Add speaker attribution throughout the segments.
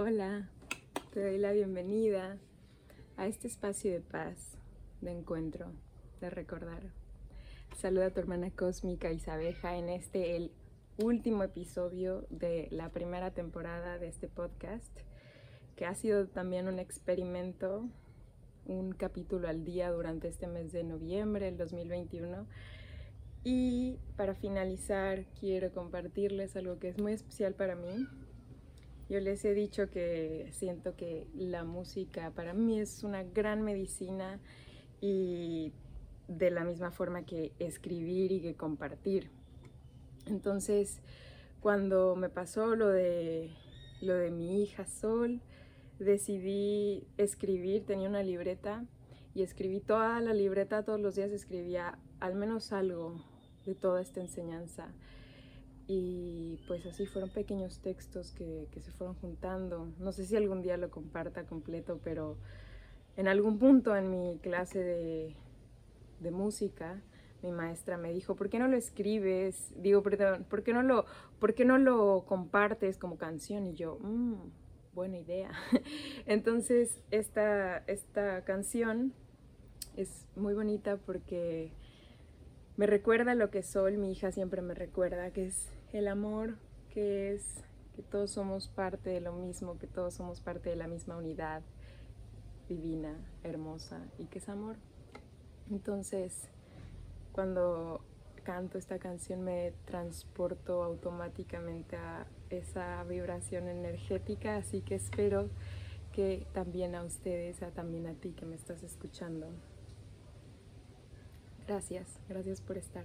Speaker 1: Hola, te doy la bienvenida a este espacio de paz, de encuentro, de recordar. Saluda a tu hermana cósmica Isabeja en este, el último episodio de la primera temporada de este podcast, que ha sido también un experimento, un capítulo al día durante este mes de noviembre del 2021. Y para finalizar, quiero compartirles algo que es muy especial para mí, yo les he dicho que siento que la música para mí es una gran medicina y de la misma forma que escribir y que compartir. Entonces, cuando me pasó lo de, lo de mi hija Sol, decidí escribir, tenía una libreta y escribí toda la libreta, todos los días escribía al menos algo de toda esta enseñanza. Y pues así fueron pequeños textos que, se fueron juntando. No sé si algún día lo comparta completo, pero en algún punto en mi clase de, música, mi maestra me dijo, ¿por qué no lo escribes? Digo, perdón, ¿por qué no lo, por qué no lo compartes como canción? Y yo, mmm, buena idea. Entonces, esta, esta canción es muy bonita porque me recuerda lo que soy, mi hija siempre me recuerda, que es el amor que es que todos somos parte de lo mismo, que todos somos parte de la misma unidad divina, hermosa y que es amor. Entonces, cuando canto esta canción me transporto automáticamente a esa vibración energética, así que espero que también a ustedes, también a ti que me estás escuchando. Gracias, gracias por estar.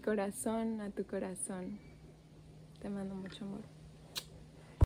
Speaker 1: Corazón a tu corazón. Te mando mucho amor.